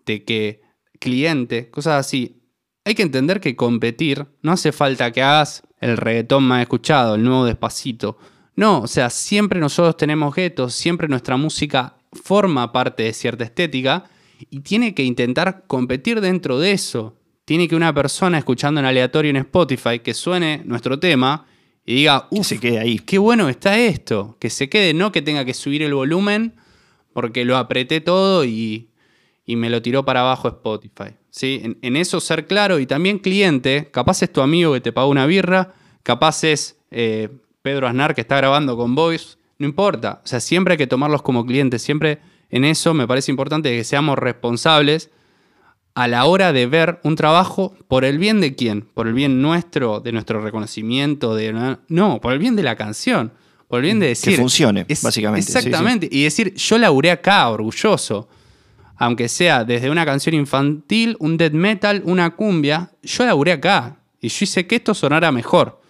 de que cliente, cosas así. Hay que entender que competir no hace falta que hagas el reggaetón más escuchado, el nuevo despacito. No, o sea, siempre nosotros tenemos guetos, siempre nuestra música forma parte de cierta estética y tiene que intentar competir dentro de eso. Tiene que una persona escuchando en aleatorio en Spotify que suene nuestro tema y diga, uff, se quede ahí. Qué bueno está esto. Que se quede, no que tenga que subir el volumen porque lo apreté todo y, me lo tiró para abajo Spotify. ¿Sí? En, eso ser claro y también cliente, capaz es tu amigo que te paga una birra, capaz es eh, Pedro Aznar que está grabando con Voice, no importa. O sea, siempre hay que tomarlos como clientes. Siempre en eso me parece importante que seamos responsables a la hora de ver un trabajo por el bien de quién, por el bien nuestro, de nuestro reconocimiento, de no, por el bien de la canción, por el bien de decir que funcione, básicamente. Exactamente, y decir, yo laburé acá, orgulloso, aunque sea desde una canción infantil, un death metal, una cumbia, yo laburé acá y yo hice que esto sonara mejor.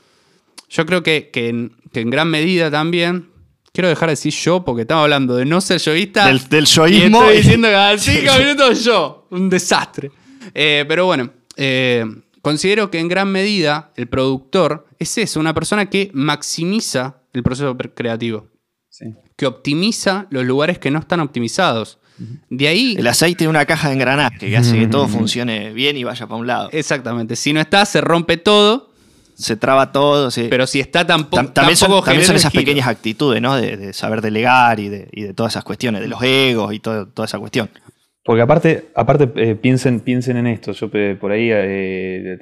Yo creo que, que, en, gran medida también quiero dejar de decir yo porque estamos hablando de no ser yoísta. Del, del yoísmo. Y estoy diciendo que a [laughs] cinco minutos yo. Un desastre. Eh, pero bueno, eh, considero que en gran medida el productor es eso, una persona que maximiza el proceso creativo. Que optimiza los lugares que no están optimizados. De ahí. El aceite de una caja de engranaje que hace que todo funcione bien y vaya para un lado. Exactamente. Si no está, se rompe todo se traba todo. Sí. Pero si está tampoco. también, son, también son esas pequeñas actitudes, ¿no? De, saber delegar y de, todas esas cuestiones, de los egos y todo, toda esa cuestión. Porque aparte, aparte eh, piensen, piensen en esto. Yo eh, por ahí eh,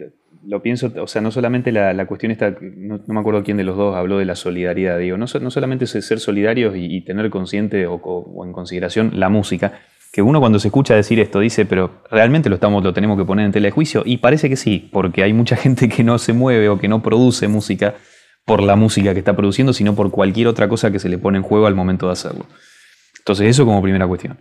lo pienso, o sea, no solamente la, cuestión esta, no, me acuerdo quién de los dos habló de la solidaridad, digo, no, no solamente ser solidarios y, tener consciente o en consideración la música, que uno cuando se escucha decir esto dice, pero realmente lo, estamos, lo tenemos que poner en tela de juicio. Y parece que sí, porque hay mucha [laughs] gente que no se mueve o que no produce música por la música que está produciendo, sino por cualquier otra cosa que se le pone en juego al momento de hacerlo. Entonces, eso como primera cuestión.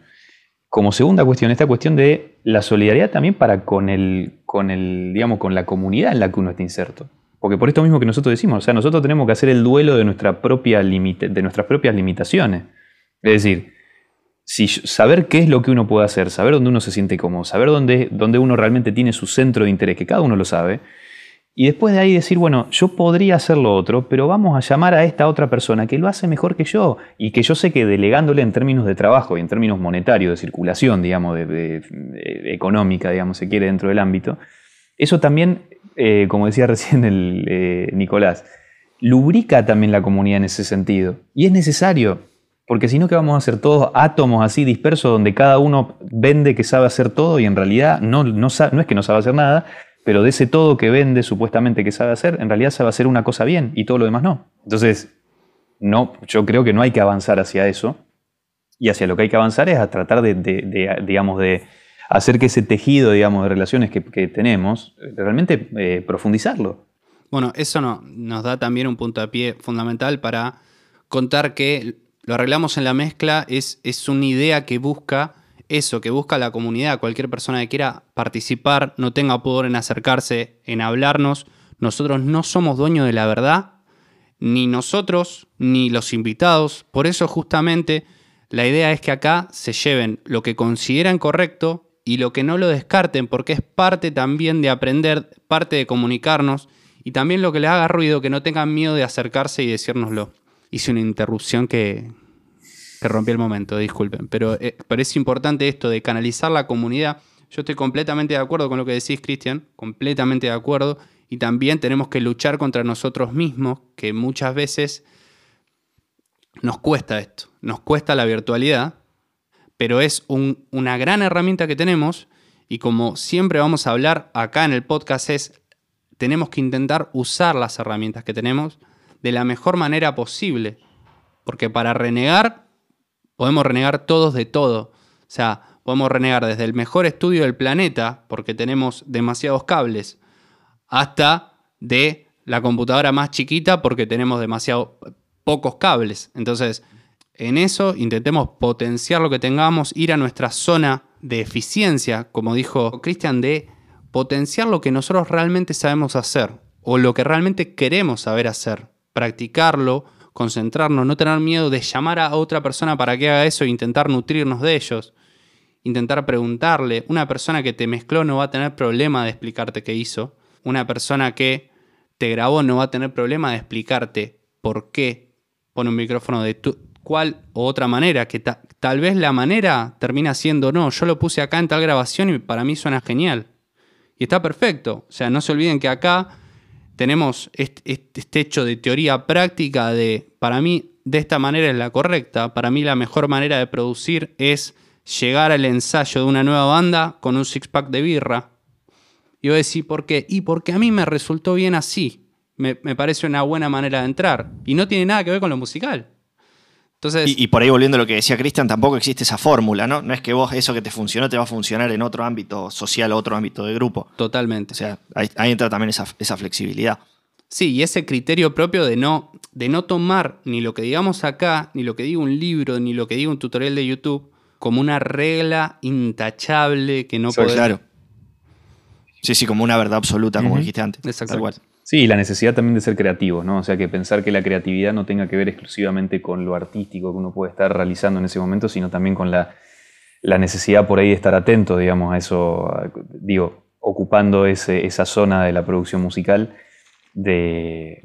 Como segunda cuestión, esta cuestión de la solidaridad también para con el, con el, digamos, con la comunidad en la que uno está inserto. Porque por esto mismo que nosotros decimos, o sea, nosotros tenemos que hacer el duelo de, nuestra propia de nuestras propias limitaciones. Es decir, si saber qué es lo que uno puede hacer, saber dónde uno se siente cómodo, saber dónde, dónde uno realmente tiene su centro de interés, que cada uno lo sabe, y después de ahí decir, bueno, yo podría hacer lo otro, pero vamos a llamar a esta otra persona que lo hace mejor que yo y que yo sé que delegándole en términos de trabajo y en términos monetarios, de circulación, digamos, de, económica, digamos, se quiere, dentro del ámbito, eso también, eh, como decía [laughs] recién el, eh, Nicolás, lubrica también la comunidad en ese sentido. Y es necesario, porque si no, ¿qué vamos a hacer todos átomos así dispersos donde cada uno vende que sabe hacer todo y en realidad no, no, no es que no sabe hacer nada, pero de ese todo que vende supuestamente que sabe hacer, en realidad sabe hacer una cosa bien y todo lo demás no. Entonces, no, yo creo que no hay que avanzar hacia eso y hacia lo que hay que avanzar es a tratar de, digamos, de hacer que ese tejido, digamos, de relaciones que, tenemos, realmente eh, profundizarlo. Bueno, eso no, nos da también un pie fundamental para contar que lo arreglamos en la mezcla, es, es una idea que busca eso, que busca la comunidad, cualquier persona que quiera participar, no tenga poder en acercarse, en hablarnos. Nosotros no somos dueños de la verdad, ni nosotros, ni los invitados. Por eso justamente la idea es que acá se lleven lo que consideran correcto y lo que no lo descarten, porque es parte también de aprender, parte de comunicarnos y también lo que les haga ruido, que no tengan miedo de acercarse y decírnoslo hice una interrupción que, que rompió el momento, disculpen. Pero, eh, pero es importante esto de canalizar la comunidad. Yo estoy completamente de acuerdo con lo que decís, Cristian, completamente de acuerdo. Y también tenemos que luchar contra nosotros mismos, que muchas veces nos cuesta esto, nos cuesta la virtualidad, pero es una gran herramienta que tenemos y como siempre vamos a hablar acá en el podcast es, tenemos que intentar usar las herramientas que tenemos de la mejor manera posible. Porque para renegar, podemos renegar todos de todo. O sea, podemos renegar desde el mejor estudio del planeta, porque tenemos demasiados cables, hasta de la computadora más chiquita, porque tenemos demasiado pocos cables. Entonces, en eso intentemos potenciar lo que tengamos, ir a nuestra zona de eficiencia, como dijo Cristian, de potenciar lo que nosotros realmente sabemos hacer o lo que realmente queremos saber hacer practicarlo, concentrarnos, no tener miedo de llamar a otra persona para que haga eso e intentar nutrirnos de ellos. Intentar preguntarle. Una persona que te mezcló no va a tener problema de explicarte qué hizo. Una persona que te grabó no va a tener problema de explicarte por qué pone un micrófono de tu, cual o otra manera, que tal vez la manera termina siendo no, yo lo puse acá en tal grabación y para mí suena genial. Y está perfecto. O sea, no se olviden que acá tenemos este, hecho de teoría práctica de, para mí, de esta manera es la correcta. Para mí la mejor manera de producir es llegar al ensayo de una nueva banda con un six-pack de birra. Y voy a decir, ¿por qué? Y porque a mí me resultó bien así. me, me parece una buena manera de entrar. Y no tiene nada que ver con lo musical. Entonces, Y, y por ahí volviendo a lo que decía Cristian, tampoco existe esa fórmula, ¿no? No es que vos eso que te funcionó te va a funcionar en otro ámbito social o otro ámbito de grupo. totalmente. O sea, ahí, ahí entra también esa, esa flexibilidad. Sí, y ese criterio propio de no, de no tomar ni lo que digamos acá, ni lo que diga un libro, ni lo que diga un tutorial de YouTube, como una regla intachable que no Exacto. puede. Claro. Sí, sí, como una verdad absoluta, como dijiste antes. Exacto. Sí, la necesidad también de ser creativo, ¿no? O sea, que pensar que la creatividad no tenga que ver exclusivamente con lo artístico que uno puede estar realizando en ese momento, sino también con la, la necesidad por ahí de estar atento, digamos, a eso, digo, ocupando ese- esa zona de la producción musical, de,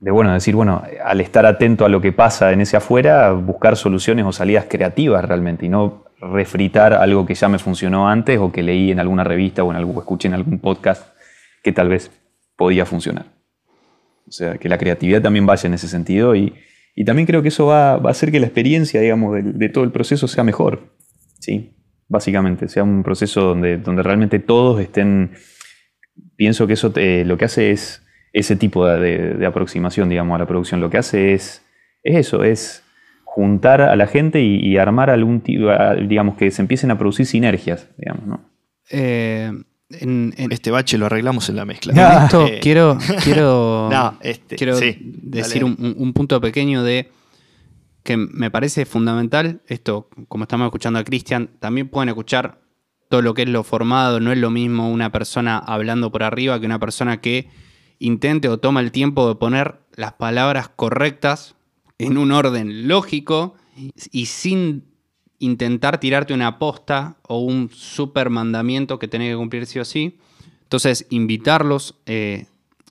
de, bueno, decir, bueno, al estar atento a lo que pasa en ese afuera, buscar soluciones o salidas creativas realmente, y no refritar algo que ya me funcionó antes o que leí en alguna revista o en algo, o escuché en algún podcast que tal vez podía funcionar. O sea, que la creatividad también vaya en ese sentido y, y también creo que eso va, va a hacer que la experiencia, digamos, de, todo el proceso sea mejor. Sí, básicamente, sea un proceso donde, donde realmente todos estén... Pienso que eso lo que hace es ese tipo de, de- de aproximación, digamos, a la producción. Lo que hace es, es eso, es juntar a la gente y, y armar algún tipo, digamos, que se empiecen a producir sinergias, digamos, ¿no? Eh, en, en- Este bache lo arreglamos en la mezcla. [laughs] esto Eh, quiero, [laughs] quiero, No, este, quiero sí, decir un, un- un punto pequeño de que me parece fundamental. Esto, como estamos escuchando a Cristian, también pueden escuchar todo lo que es lo formado. No es lo mismo una persona hablando por arriba que una persona que intente o toma el tiempo de poner las palabras correctas en un orden lógico y sin intentar tirarte una aposta o un super mandamiento que tenés que cumplir sí o sí. Entonces, invitarlos eh,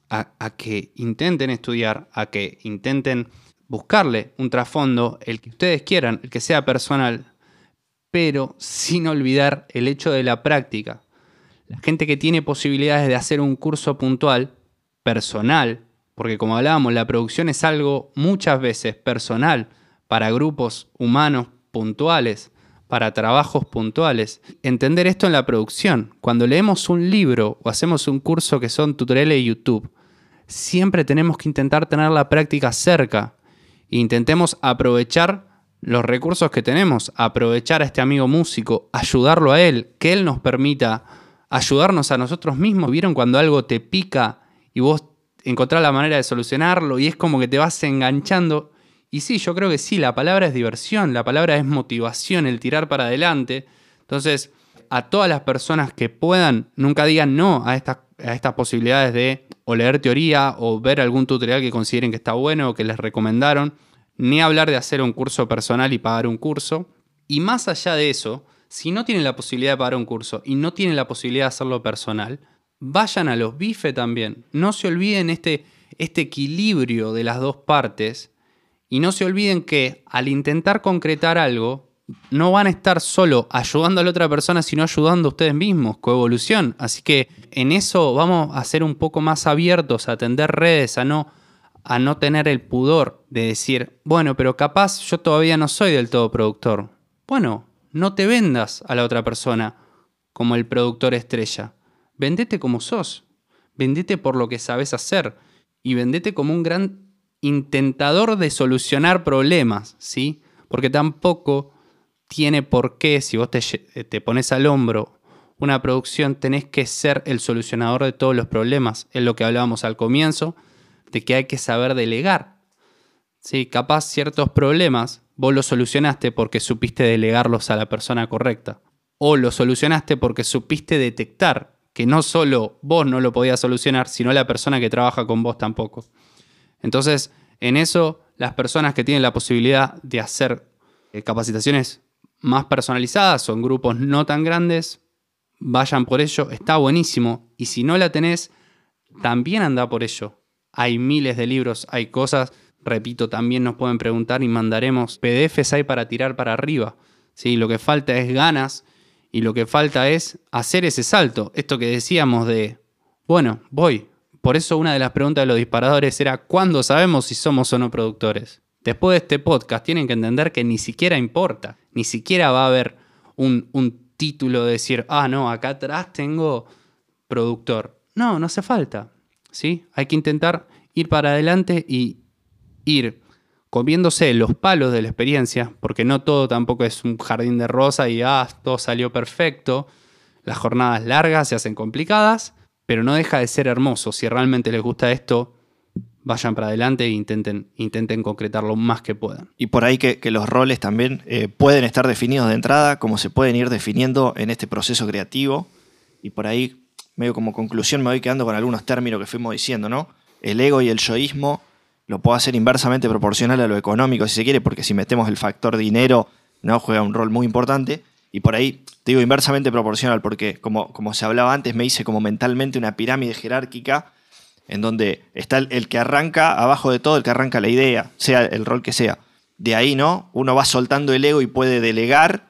a, a que intenten estudiar, a que intenten buscarle un trasfondo, el que ustedes quieran, el que sea personal, pero sin olvidar el hecho de la práctica. La gente que tiene posibilidades de hacer un curso puntual, personal, porque como hablábamos, la producción es algo muchas veces personal para grupos humanos puntuales, para trabajos puntuales. Entender esto en la producción. Cuando leemos un libro o hacemos un curso que son tutoriales de YouTube, siempre tenemos que intentar tener la práctica cerca. E intentemos aprovechar los recursos que tenemos, aprovechar a este amigo músico, ayudarlo a él, que él nos permita ayudarnos a nosotros mismos. ¿Vieron cuando algo te pica y vos encontrás la manera de solucionarlo y es como que te vas enganchando? Y sí, yo creo que sí, la palabra es diversión, la palabra es motivación, el tirar para adelante. Entonces, a todas las personas que puedan, nunca digan no a estas, a estas posibilidades de o leer teoría o ver algún tutorial que consideren que está bueno o que les recomendaron, ni hablar de hacer un curso personal y pagar un curso. Y más allá de eso, si no tienen la posibilidad de pagar un curso y no tienen la posibilidad de hacerlo personal, vayan a los bife también. No se olviden este, este equilibrio de las dos partes y no se olviden que al intentar concretar algo, no van a estar solo ayudando a la otra persona, sino ayudando a ustedes mismos, coevolución. Así que en eso vamos a ser un poco más abiertos, a atender redes, a no, a no tener el pudor de decir, bueno, pero capaz yo todavía no soy del todo productor. Bueno, no te vendas a la otra persona como el productor estrella. Vendete como sos. Vendete por lo que sabes hacer. Y vendete como un gran intentador de solucionar problemas, ¿sí? Porque tampoco tiene por qué, si vos te, lle- te pones al hombro una producción, tenés que ser el solucionador de todos los problemas. Es lo que hablábamos al comienzo, de que hay que saber delegar. Sí, capaz ciertos problemas vos los solucionaste porque supiste delegarlos a la persona correcta. O los solucionaste porque supiste detectar que no solo vos no lo podías solucionar, sino la persona que trabaja con vos tampoco. Entonces, en eso, las personas que tienen la posibilidad de hacer eh, capacitaciones más personalizadas o en grupos no tan grandes, vayan por ello, está buenísimo. Y si no la tenés, también anda por ello. Hay miles de libros, hay cosas, repito, también nos pueden preguntar y mandaremos PDFs hay para tirar para arriba. ¿sí? Lo que falta es ganas y lo que falta es hacer ese salto. Esto que decíamos de, bueno, voy. Por eso una de las preguntas de los disparadores era, ¿cuándo sabemos si somos o no productores? Después de este podcast tienen que entender que ni siquiera importa, ni siquiera va a haber un, un título de decir, ah, no, acá atrás tengo productor. No, no hace falta. ¿sí? Hay que intentar ir para adelante y ir comiéndose los palos de la experiencia, porque no todo tampoco es un jardín de rosa y ah, todo salió perfecto. Las jornadas largas se hacen complicadas, pero no deja de ser hermoso. Si realmente les gusta esto, vayan para adelante e intenten, intenten concretar lo más que puedan. Y por ahí que, los roles también eh, pueden estar definidos de entrada, como se pueden ir definiendo en este proceso creativo. Y por ahí, medio como conclusión, me voy quedando con algunos términos que fuimos diciendo, ¿no? El ego y el yoísmo lo puedo hacer inversamente proporcional a lo económico, si se quiere, porque si metemos el factor dinero, ¿no? Juega un rol muy importante. Y por ahí, te digo inversamente proporcional, porque como, como se hablaba antes, me hice como mentalmente una pirámide jerárquica en donde está el, que arranca abajo de todo, el que arranca la idea, sea el rol que sea. De ahí, ¿no? Uno va soltando el ego y puede delegar,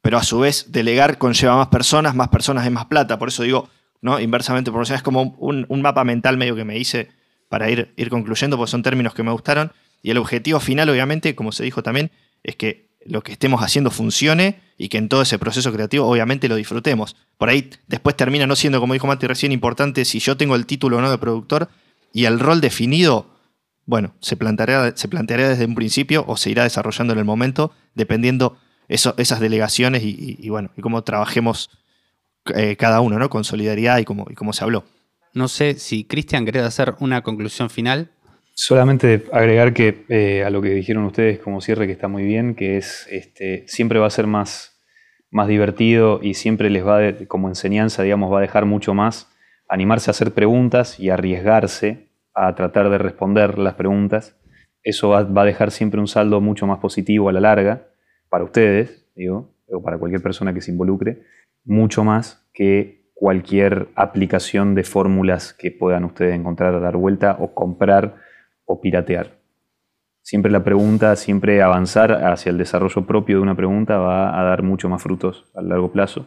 pero a su vez delegar conlleva más personas, más personas es más plata. Por eso digo, ¿no? Inversamente proporcional es como un, un mapa mental medio que me hice para ir, ir concluyendo, porque son términos que me gustaron. Y el objetivo final, obviamente, como se dijo también, es que lo que estemos haciendo funcione y que en todo ese proceso creativo obviamente lo disfrutemos. Por ahí después termina no siendo, como dijo Mati recién, importante si yo tengo el título o no de productor y el rol definido, bueno, se planteará, se desde un principio o se irá desarrollando en el momento, dependiendo esas delegaciones y, bueno, y cómo trabajemos eh, cada uno, ¿no? Con solidaridad y como, y como se habló. No sé si Cristian querés hacer una conclusión final. Solamente agregar que eh, a lo que dijeron ustedes como cierre que está muy bien, que es este, siempre va a ser más, más divertido y siempre les va de, como enseñanza, digamos, va a dejar mucho más animarse a hacer preguntas y arriesgarse a tratar de responder las preguntas. Eso va, va, a dejar siempre un saldo mucho más positivo a la larga para ustedes, digo, o para cualquier persona que se involucre, mucho más que cualquier aplicación de fórmulas que puedan ustedes encontrar a dar vuelta o comprar o piratear. Siempre la pregunta, siempre avanzar hacia el desarrollo propio de una pregunta va a dar mucho más frutos a largo plazo,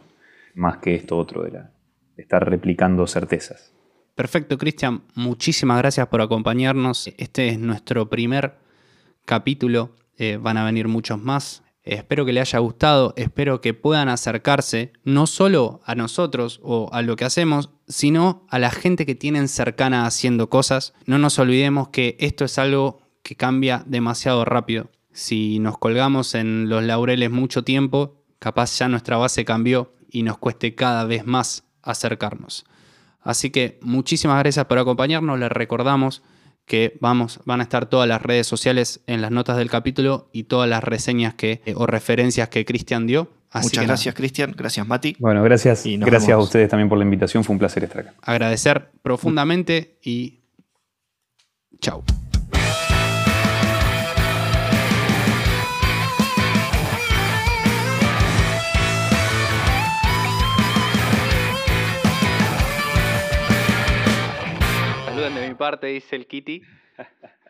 más que esto otro de, estar replicando certezas. Perfecto, Cristian. Muchísimas gracias por acompañarnos. Este es nuestro primer capítulo. Eh, van a venir muchos más. Espero que les haya gustado. Espero que puedan acercarse no solo a nosotros o a lo que hacemos, sino a la gente que tienen cercana haciendo cosas. No nos olvidemos que esto es algo que cambia demasiado rápido. Si nos colgamos en los laureles mucho tiempo, capaz ya nuestra base cambió y nos cueste cada vez más acercarnos. Así que muchísimas gracias por acompañarnos. Les recordamos que vamos, van a estar todas las redes sociales en las notas del capítulo y todas las reseñas que, eh, o referencias que Cristian dio. Así Muchas gracias, Cristian. Gracias, Mati. Bueno, gracias. gracias vemos. a ustedes también por la invitación. Fue un placer estar acá. Agradecer profundamente y chao. De mi parte, dice el Kitty. [laughs]